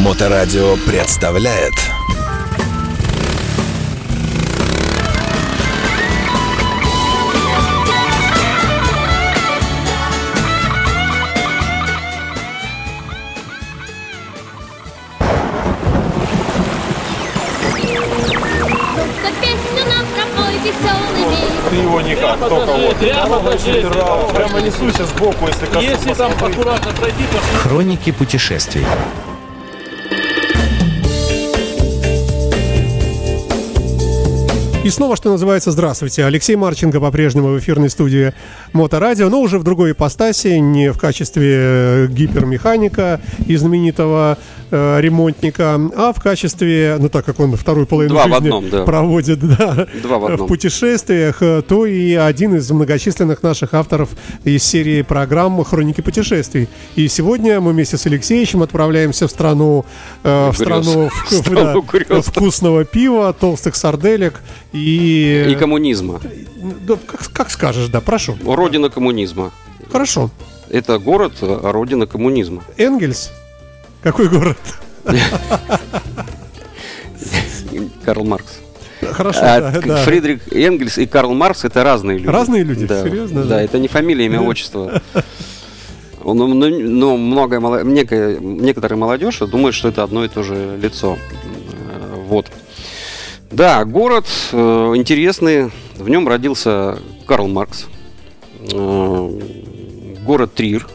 Моторадио представляет Ты его никак, только вот. Прямо Прямо несуйся сбоку, если коснуться. Если там аккуратно пройти, то Хроники путешествий. И снова, что называется, здравствуйте. Алексей Марченко по-прежнему в эфирной студии Моторадио, но уже в другой ипостаси, не в качестве э, гипермеханика и знаменитого э, ремонтника, а в качестве, ну так как он вторую половину Два в жизни одном, да. проводит да, Два в одном. путешествиях, э, то и один из многочисленных наших авторов из серии программ «Хроники путешествий». И сегодня мы вместе с Алексеем отправляемся в страну, э, в страну, в- В страну да, вкусного пива, толстых сарделек и... И коммунизма. Да, как, как скажешь, да, прошу. Родина коммунизма. Хорошо. Это город, э, родина коммунизма. Энгельс? Какой город? Карл Маркс. Хорошо, А, да, да. Фридрих Энгельс и Карл Маркс это разные люди. Разные люди? Да. Серьезно, Да, да? это не фамилия, имя, отчество. Ну, ну, ну, многое, некая- некоторая молодежь думает, что это одно и то же лицо. Э, Вот. Да, город э, интересный. В нем родился Карл Маркс. Э, город Трир,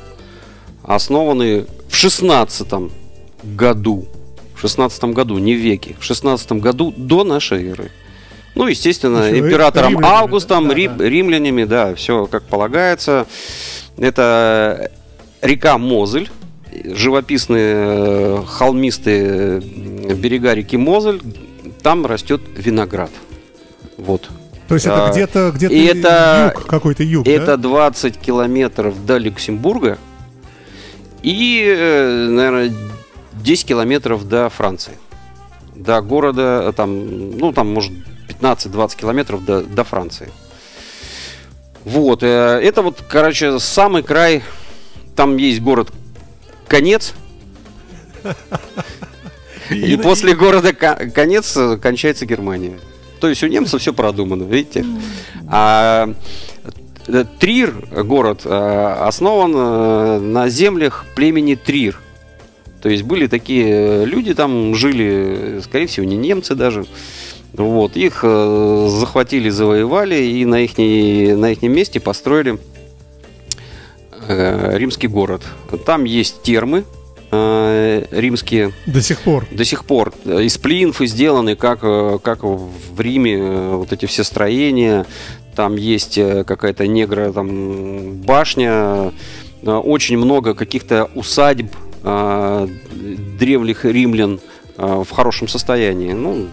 основанный в 16 году. В 16 году, не в веке. В 16 году до нашей эры. Ну, естественно, Еще императором римлянами, Августом, да, рим- да. римлянами, да, все как полагается. Это река Мозель, живописные э, холмистые берега реки Мозель. Там растет виноград. Вот. То есть это Да. где-то где И это- юг, какой-то юг, Это да? 20 километров до Люксембурга и, наверное, 10 километров до Франции. До города, э, там, ну, там, может, 15-20 километров до, до Франции. Вот, э, это вот, короче, самый край, там есть город Конец, и после города Ко- Конец э, кончается Германия. То есть у немцев все продумано, видите? А э, Трир, город, э, основан э, на землях племени Трир. То есть были такие э, люди там, жили, э, скорее всего, не немцы даже. Вот, их э, захватили, завоевали и на их, на их месте построили э, римский город. Там есть термы э, римские, До сих пор. до сих пор э, из плинфы сделаны, как, э, как в Риме, э, вот эти все строения. Там есть э, какая-то негра там башня, э, очень много каких-то усадьб э, древних римлян э, в хорошем состоянии. Ну,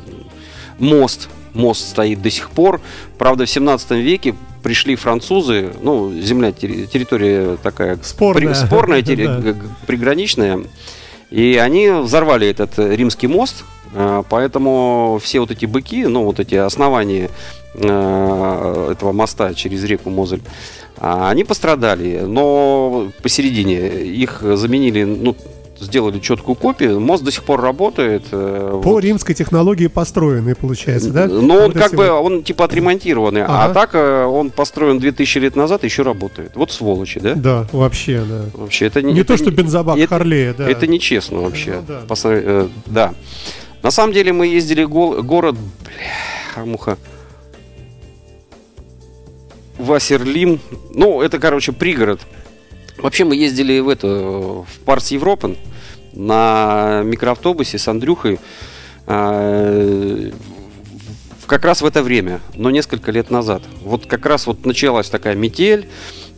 мост, мост стоит до сих пор. Правда, в 17 веке пришли французы, ну, земля, терри- территория такая Спорная. при- спорная, терри- приграничная. И они взорвали этот римский мост, поэтому все вот эти быки, ну вот эти основания э, этого моста через реку Мозель, а, они пострадали, но посередине их заменили, ну, сделали четкую копию, мост до сих пор работает. э, По вот. римской технологии построенный, получается, да? Ну, он Вот как бы, вот. он типа отремонтированный, а Ага. так э, он построен 2000 лет назад, еще работает. Вот сволочи, да? Да, вообще, да. Вообще, это Не это то, что бензобак это- Харлея, да. Это нечестно вообще. Ну, да. По сравнению- э, да. На самом деле мы ездили гол- город, бля, муха. Вассерлим. Ну, это, короче, пригород. Вообще мы ездили в это, в Парс Европен на микроавтобусе с Андрюхой в- как раз в это время, но несколько лет назад. Вот как раз вот началась такая метель,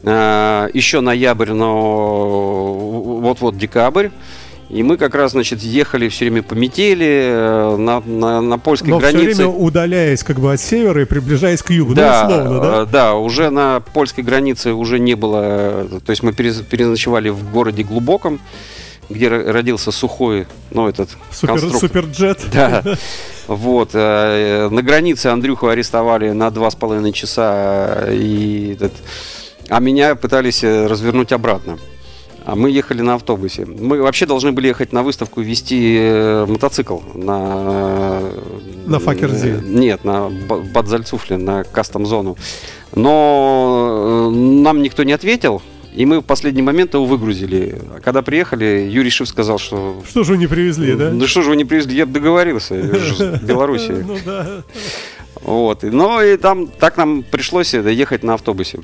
э, еще ноябрь, но вот-вот декабрь. И мы как раз, значит, ехали все время по метели э, на, на, на польской Но все границе. время удаляясь как бы от севера и приближаясь к югу, Да, ну, условно, да? э, да, уже на польской границе уже не было, э, то есть мы переночевали в городе Глубоком, где ро- родился сухой, ну, этот Супер, конструктор. суперджет. Да. Вот. На границе Андрюху арестовали на два с половиной часа, и этот, а меня пытались развернуть обратно. А мы ехали на автобусе. Мы вообще должны были ехать на выставку вести э, мотоцикл на... На Факерзе. э, Нет, на Ба- Бадзальцуфле, на кастом-зону. Но э, нам никто не ответил, и мы в последний момент его выгрузили. А когда приехали, Юрий Шив сказал, что... Что же вы не привезли, да? Ну что же вы не привезли? Я договорился с Белоруссией. Ну да. Вот. И- Ну и там так нам пришлось ехать на автобусе.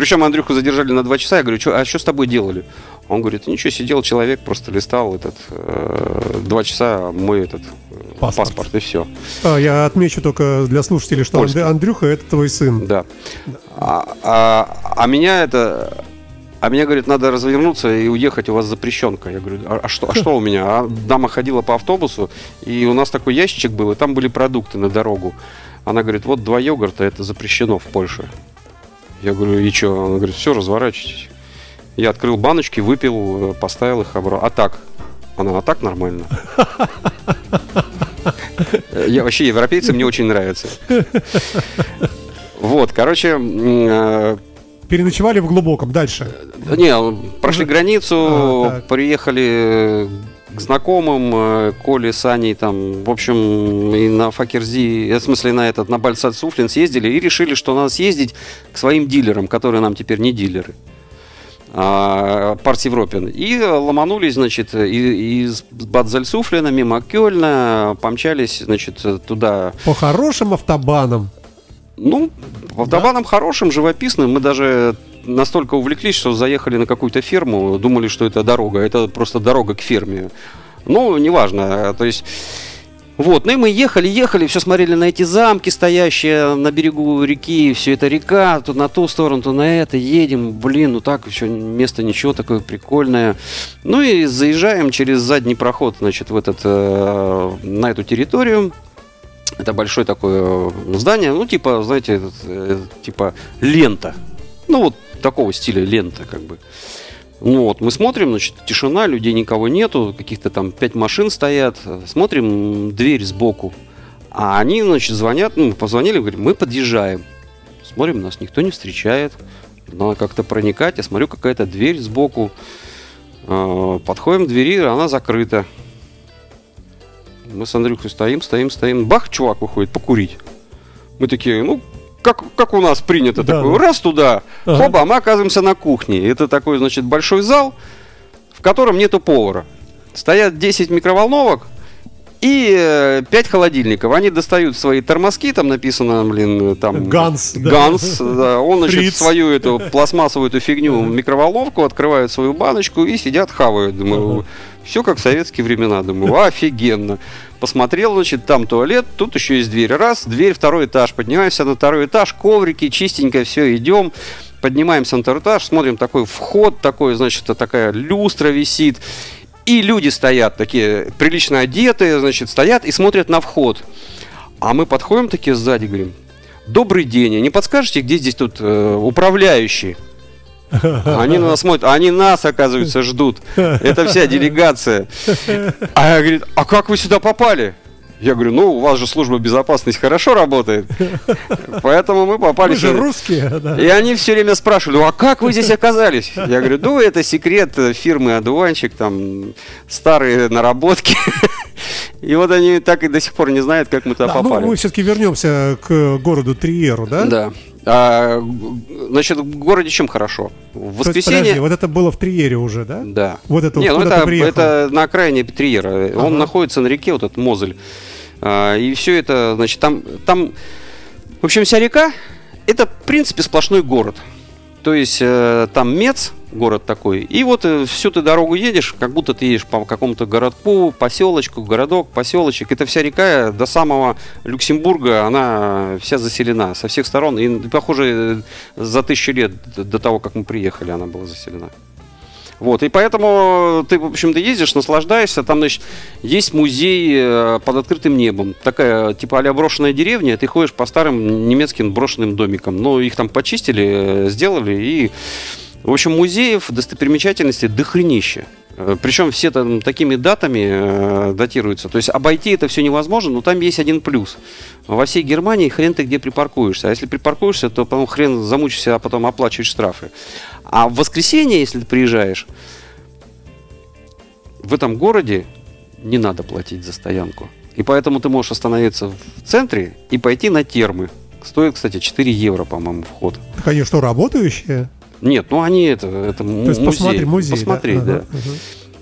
Причем Андрюху задержали на два часа. Я говорю, «Чё- а что с тобой делали? Он говорит, ничего, сидел человек, просто листал этот э, два часа мой этот э, Паспорт. паспорт, и все. А, я отмечу только для слушателей, что Польский. Анд- Андрюха это твой сын. Да. А, а- а меня это. А меня, говорит, надо развернуться и уехать, у вас запрещенка. Я говорю, а, а что, а что у меня? А дама ходила по автобусу, и у нас такой ящичек был, и там были продукты на дорогу. Она говорит, вот два йогурта, это запрещено в Польше. Я говорю, и что? Она говорит, все, разворачивайтесь. Я открыл баночки, выпил, э, поставил их обратно. А так? Она, а так нормально. Э, Я вообще европейцы, мне очень нравятся. Вот, короче, э, Переночевали в глубоком. Дальше. не, прошли границу, А, так. приехали к знакомым, э, Коле, Саней, там, в общем, и на Факерзи, э, в смысле, на этот, на Бальсад Суфлин съездили и решили, что надо съездить к своим дилерам, которые нам теперь не дилеры. Парт Европен. И ломанулись, значит, из Бадзальсуфлина мимо Кёльна, помчались, значит, туда По хорошим автобанам. Ну, автобаном хорошим, живописным. Мы даже настолько увлеклись, что заехали на какую-то ферму, думали, что это дорога. Это просто дорога к ферме. Ну, неважно. То есть... Вот, ну и мы ехали, ехали, все смотрели на эти замки, стоящие на берегу реки, все это река, то на ту сторону, то на это, едем, блин, ну так, еще место ничего такое прикольное. Ну и заезжаем через задний проход, значит, в этот, э, на эту территорию, это большое такое э, здание, ну, типа, знаете, э, типа лента. Ну, вот такого стиля лента, как бы. Ну вот, мы смотрим, значит, тишина, людей никого нету, каких-то там пять машин стоят, смотрим, дверь сбоку. А они, значит, звонят, ну, позвонили, говорим, мы подъезжаем. Смотрим, нас никто не встречает. Надо как-то проникать. Я смотрю, какая-то дверь сбоку. Э, Подходим к двери, она закрыта. Мы с Андрюхой стоим, стоим, стоим. Бах, чувак выходит покурить. Мы такие, ну, как, как у нас принято, Да, такой, да. раз туда, Ага. хоба, мы оказываемся на кухне. Это такой, значит, большой зал, в котором нету повара. Стоят 10 микроволновок и 5 холодильников. Они достают свои тормозки, там написано, блин, там... Ганс. Ганс, да. Он, значит, Фриц. свою эту пластмассовую эту фигню, микроволновку, открывают свою баночку и сидят, хавают. Думаю, все как в советские времена. Думаю, офигенно. Посмотрел, значит, там туалет, тут еще есть дверь. Раз, дверь, второй этаж. Поднимаемся на второй этаж, коврики, чистенько, все, идем. Поднимаемся на второй этаж, смотрим, такой вход, такой, значит, такая люстра висит. И люди стоят, такие прилично одетые, значит, стоят и смотрят на вход. А мы подходим такие сзади, говорим, добрый день, а не подскажете, где здесь тут э, управляющий? Они на нас смотрят, они нас, оказывается, ждут. Это вся делегация. А я говорит, а как вы сюда попали? Я говорю, ну, у вас же служба безопасности хорошо работает. Поэтому мы попали Мы же русские, да. И они все время спрашивали, ну а как вы здесь оказались? Я говорю, ну это секрет э, фирмы «Одуванчик», там старые наработки. И вот они так и до сих пор не знают, как мы туда Да, ну, попали. мы все-таки вернемся к городу Триеру, да? Да. А, значит, в городе чем хорошо? В воскресенье... подожди, вот это было в Триере уже, да? Да. Вот это Не, вот ну это, это на окраине Триера. Ага. Он находится на реке, вот этот Мозель. А, и все это, значит, там, там, в общем, вся река, это, в принципе, сплошной город. То есть э, там Мец, город такой, и вот э, всю ты дорогу едешь, как будто ты едешь по какому-то городку, поселочку, городок, поселочек. Это вся река до самого Люксембурга, она вся заселена со всех сторон. И, похоже, э, за тысячу лет до того, как мы приехали, она была заселена. Вот, и поэтому ты, в общем-то, ездишь, наслаждаешься. Там, значит, есть музей э, под открытым небом. Такая, типа, а брошенная деревня. Ты ходишь по старым немецким брошенным домикам. Но их там почистили, э, сделали. И, в общем, музеев, достопримечательностей дохренище. Э, Причем все там такими датами э, датируются. То есть обойти это все невозможно, но там есть один плюс. Во всей Германии хрен ты где припаркуешься. А если припаркуешься, то потом хрен замучишься, а потом оплачиваешь штрафы. А в воскресенье, если ты приезжаешь, в этом городе не надо платить за стоянку. И поэтому ты можешь остановиться в центре и пойти на термы. Стоит, кстати, 4 евро, по-моему, вход. Так они что, работающие? Нет, ну они это, это То музей. посмотри, музей. Посмотреть, да. Ага, ага.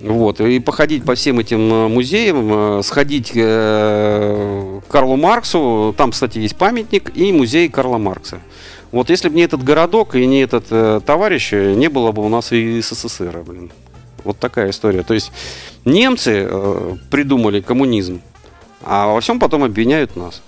Вот, и походить по всем этим э, музеям, э, сходить э, к Карлу Марксу, там, кстати, есть памятник и музей Карла Маркса. Вот если бы не этот городок и не этот э, товарищ, не было бы у нас и СССР, блин. Вот такая история. То есть немцы э, придумали коммунизм, а во всем потом обвиняют нас.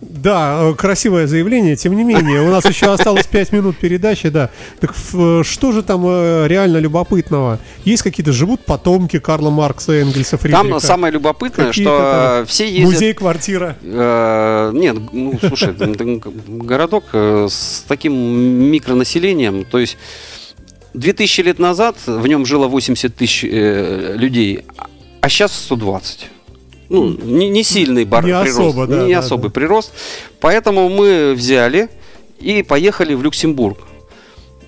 Да, э, красивое заявление, тем не менее, у нас еще осталось 5 минут передачи, да. Так э, что же там э, реально любопытного? Есть какие-то, живут потомки Карла Маркса, Энгельса, Фридриха? Там самое любопытное, что все ездят... Музей, квартира. Э, Нет, ну слушай, городок с таким микронаселением, то есть 2000 лет назад в нем жило 80 тысяч людей, а сейчас 120. Ну, не, не сильный бар, Не прирост, особо, да, не да, особый да. прирост. Поэтому мы взяли и поехали в Люксембург.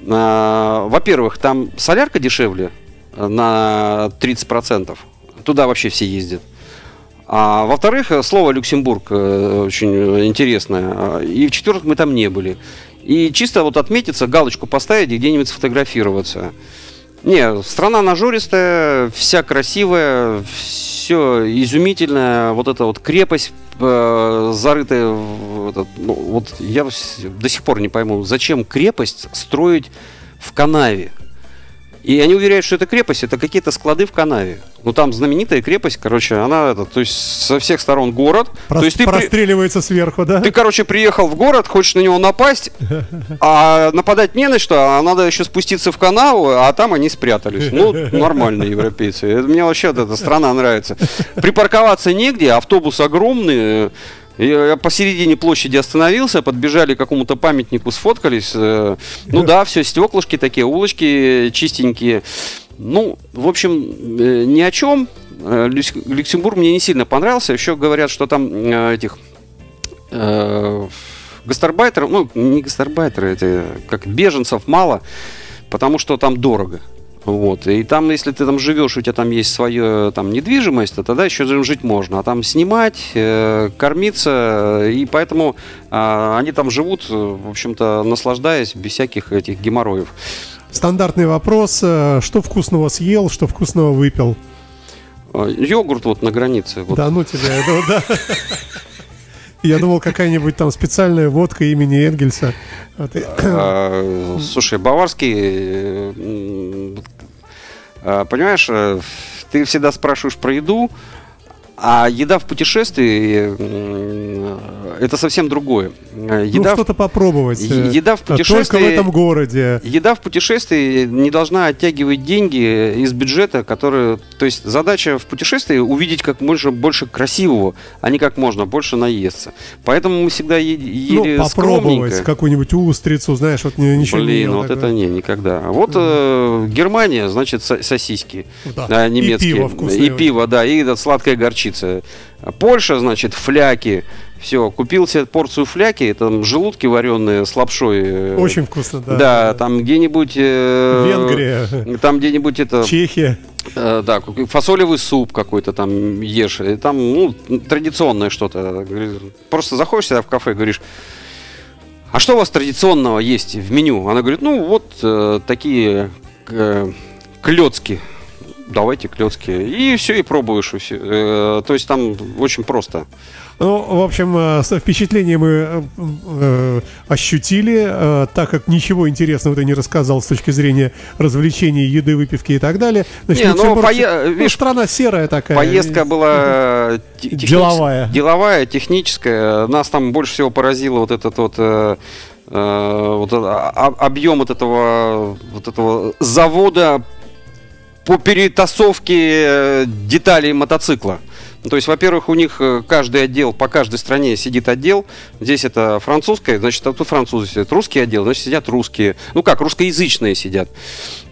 А, Во-первых, там солярка дешевле э, на 30%. Туда вообще все ездят. А во-вторых, э, слово Люксембург э, очень интересное. А, И в-четвертых, мы там не были. И чисто вот отметиться, галочку поставить и где-нибудь сфотографироваться. Не, страна нажористая, вся красивая, все изумительное. Вот эта вот крепость э, зарытая этот, ну, вот я до сих пор не пойму, зачем крепость строить в канаве. И они уверяют, что это крепость, это какие-то склады в канаве. Ну там знаменитая крепость, короче, она, это, то есть со всех сторон город. Прос- то есть ты, при- простреливается сверху, да? ты, короче, приехал в город, хочешь на него напасть, а нападать не на что, а надо еще спуститься в канаву, а там они спрятались. Ну, нормальные европейцы. Мне вообще эта страна нравится. Припарковаться негде, автобус огромный. Я посередине площади остановился, подбежали к какому-то памятнику, сфоткались. э, Ну да, все, стеклышки такие, улочки чистенькие. Ну, в общем, э, ни о чем. Э, Люксембург мне не сильно понравился. Еще говорят, что там этих э, гастарбайтеров, ну, не гастарбайтеры, это как беженцев мало, потому что там дорого. Вот. И там, если ты там живешь, у тебя там есть свое там недвижимость, то тогда еще жить можно. А там снимать, э, кормиться, и поэтому а, они там живут, э, в общем-то, наслаждаясь без всяких этих геморроев. Стандартный вопрос. э, Что вкусного съел, что вкусного выпил? А, Йогурт вот на границе. Вот. Да ну тебя, думал, да. Я думал, какая-нибудь там специальная водка имени Энгельса. И- А, Слушай, баварский, э, а, понимаешь, э, ты всегда спрашиваешь про еду, а еда в путешествии это совсем другое. Э, Ну, Еда, в- что-то попробовать. Э, еда в а Только в путешествии- этом городе. еда в путешествии не должна оттягивать деньги из бюджета, который, то есть задача в путешествии увидеть как можно больше красивого, а не как можно больше наесться. Поэтому мы всегда е- ели Ну, попробовать какую-нибудь устрицу, знаешь, вот ни- ничего не Блин, вот такого. это не, никогда. Вот э, Германия, значит, со- сосиски Да. а, И немецкие. пиво вкусное И пиво, да, и эта сладкая горчица. Польша, значит, фляки. Все, купил себе порцию фляки, там желудки вареные с лапшой. э, Очень вкусно, да. Да, там где-нибудь... э, Венгрия, Там где-нибудь это... Чехия. э, да, фасолевый суп какой-то там ешь. И там, ну, традиционное что-то. Просто заходишь сюда в кафе, говоришь, а что у вас традиционного есть в меню? Она говорит, ну, вот э, такие э, клетки. Давайте клетки. И все, и пробуешь. и всё. Э, то есть там очень просто. Ну, в общем, э, впечатление мы э, ощутили, э, так как ничего интересного ты не рассказал с точки зрения развлечений, еды, выпивки и так далее. Значит, Не, ну, пое- ну, видишь, страна серая такая. Поездка была те- техничес- Деловая. деловая, техническая. Нас там больше всего поразило вот этот вот, э, вот это- а- объем вот этого, вот этого завода по перетасовке э, деталей мотоцикла. То есть, во-первых, у них э, каждый отдел, по каждой стране сидит отдел. Здесь это французское, значит, а тут французы сидят. Русский отдел, значит, сидят русские. Ну как, русскоязычные сидят.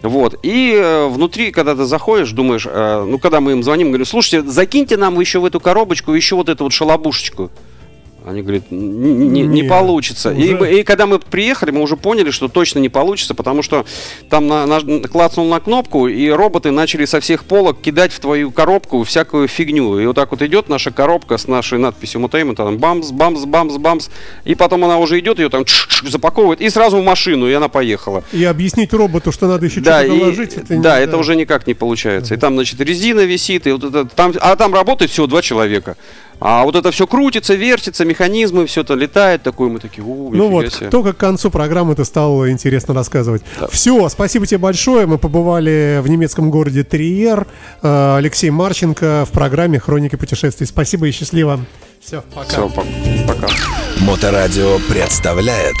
Вот. И э, внутри, когда ты заходишь, думаешь, ну, когда мы им звоним, говорим, слушайте, закиньте нам еще в эту коробочку еще вот эту вот шалобушечку. Они говорят, не, не- получится. И, уже- и когда мы приехали, мы уже поняли, что точно не получится, потому что там на, на- клацнул на кнопку, и роботы начали со всех полок кидать в твою коробку всякую фигню. И вот так вот идет наша коробка с нашей надписью Mutainment, там бамс, бамс, бамс, бамс. И потом она уже идет, ее там чш-чш запаковывает, и сразу в машину, и она поехала. И объяснить роботу, что надо еще Да, что-то и- доложить. это не- да, это уже никак не получается. И там, значит, резина висит, и вот это, там, а там работает всего два человека. А вот это все крутится, вертится, механизмы, все это летает, такое мы такие, у, Ну вот, себе». только к концу программы это стало интересно рассказывать. Все, спасибо тебе большое. Мы побывали в немецком городе Триер. Э, Алексей Марченко в программе «Хроники путешествий». Спасибо и счастливо. Все, пока. По- пока. Моторадио представляет